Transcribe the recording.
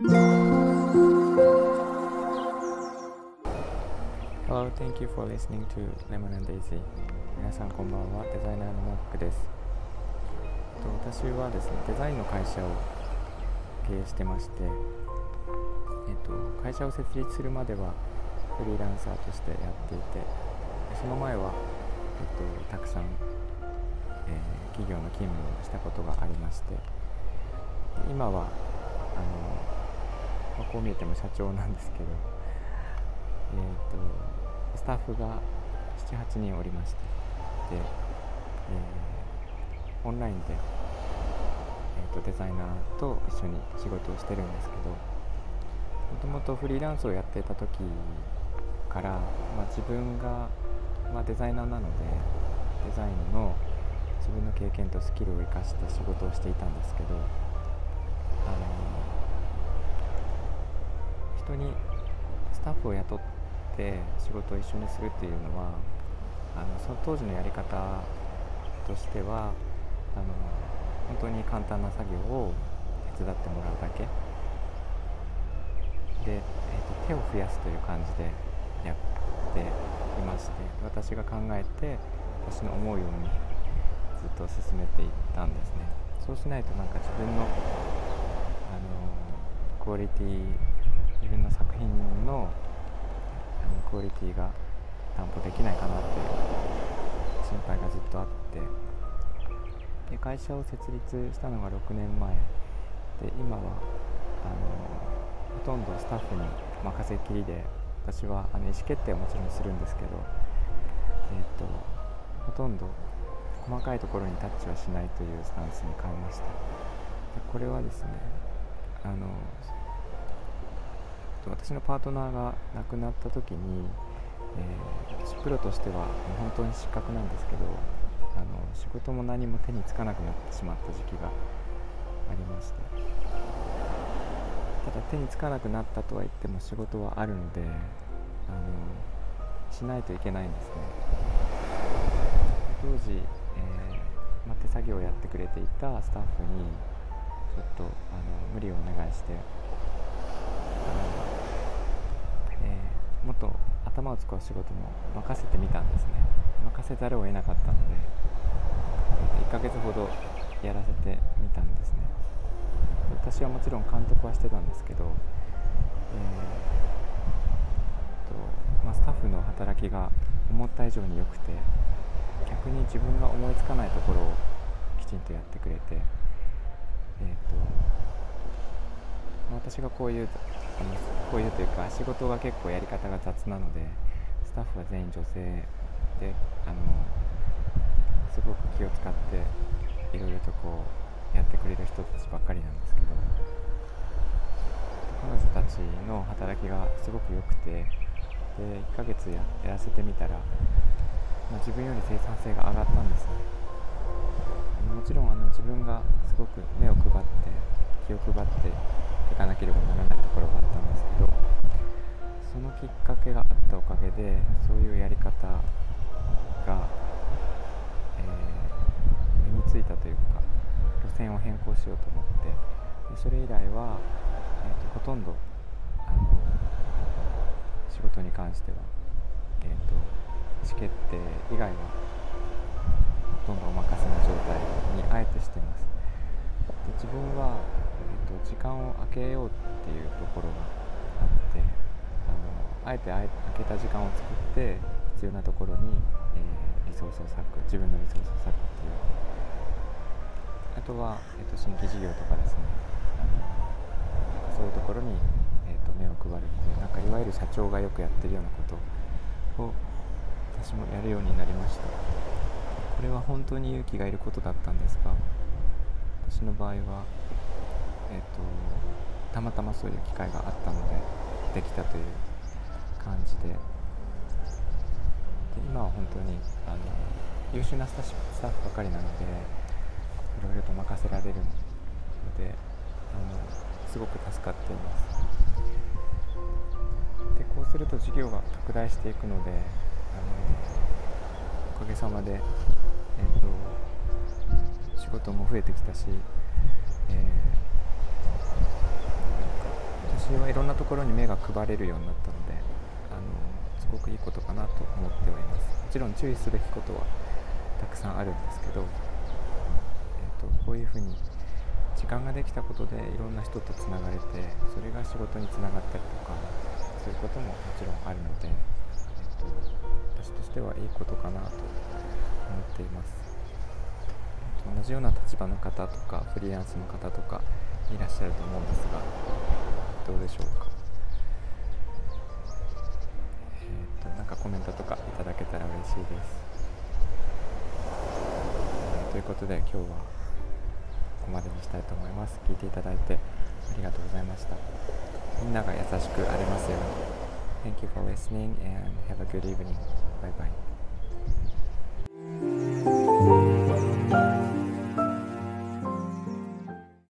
Hello, thank you for listening to Lemon and Daisy. 皆さんこんばんは、デザイナーのマークです。えっと私はですね、デザインの会社を経営してまして、えっと、会社を設立するまではフリーランサーとしてやっていて、その前は、えっと、たくさん、えー企業の勤務をしたことがありまして、今はあの、まあこう見えても社長なんですけど、えー、とスタッフが78人おりましてで、えーオンラインで、えー、とデザイナーと一緒に仕事をしてるんですけどもともとフリーランスをやってた時から、まあ、自分が、まあ、デザイナーなのでデザインの自分の経験とスキルを生かして仕事をしていたんですけどあの人にスタッフを雇って仕事を一緒にするっていうのはあのその当時のやり方としてはあの本当に簡単な作業を手伝ってもらうだけ。で、えーと手を増やすという感じでやっていまして私が考えて私の思うようにずっと進めていったんですね。そうしないとなんか自分のあのクオリティ自分の作品のクオリティが担保できないかなっていう心配がずっとあって。で会社を設立したのが6年前。で今はあのほとんどスタッフに任せっきりで私はあの意思決定はもちろんするんですけど、えー、とほとんど細かいところにタッチはしないというスタンスに変えました。でこれはですねあのと私のパートナーが亡くなった時に、えー私プロとしてはもう本当に失格なんですけどあの仕事も何も手につかなくなってしまった時期がありまして。ただ手につかなくなったとは言っても仕事はあるのであのしないといけないんですね。当時、えーま、手作業をやってくれていたスタッフにちょっとあの無理をお願いしてあのもっと頭を使う仕事も任せてみたんですね。任せざるを得なかったので1ヶ月ほどやらせてみたんですね。私はもちろん監督はしてたんですけど、えーとまあ、スタッフの働きが思った以上に良くて逆に自分が思いつかないところをきちんとやってくれて、えーと私がこういうあのこういうというか仕事が結構やり方が雑なのでスタッフは全員女性であのすごく気を使っていろいろとこうやってくれる人たちばっかりなんですけど彼女たちの働きがすごく良くてで1ヶ月やらせてみたら、まあ自分より生産性が上がったんですね。もちろんあの自分がすごく目を配って気を配っていかなければならないところがあったんですけどそのきっかけがあったおかげでそういうやり方が、えー身についたというか路線を変更しようと思ってでそれ以来は、えーとほとんどあの仕事に関しては、えー、と意思決定以外はほとんどお任せの状態にあえてしてます。で自分は、時間を空けようっていうところがあってあのあえてあえ空けた時間を作って必要なところに、えーリソースを割く自分のリソースを割くっていう。あとは、えー、と新規事業とかですね。あのそういうところに、えー、と目を配るっていうなんかいわゆる社長がよくやってるようなことを私もやるようになりました。これは本当に勇気がいることだったんですが私の場合は、たまたまそういう機会があったのでできたという感じでで今は本当にあの優秀なスタッフスタッフばかりなのでいろいろと任せられるのであのすごく助かっています。でこうすると事業が拡大していくのであのおかげさまで、えー、と仕事も増えてきたし、えーなんかはいろんなところに目が配れるようになったのであのすごくいいことかなと思っておりますもちろん注意すべきことはたくさんあるんですけど、えーと、こういうふうに時間ができたことでいろんな人とつながれてそれが仕事につながったりとかそういうことももちろんあるので、えーと、私としてはいいことかなと思っています。えー、と同じような立場の方とかフリーランスの方とかいらっしゃると思うんですがどうでしょうか？えっ、ー、となんかコメントとかいただけたら嬉しいです、えー、ということで今日はここまでにしたいと思います。聞いていただいてありがとうございました。みんなが優しくありますように。Thank you for listening and have a good evening. Bye bye.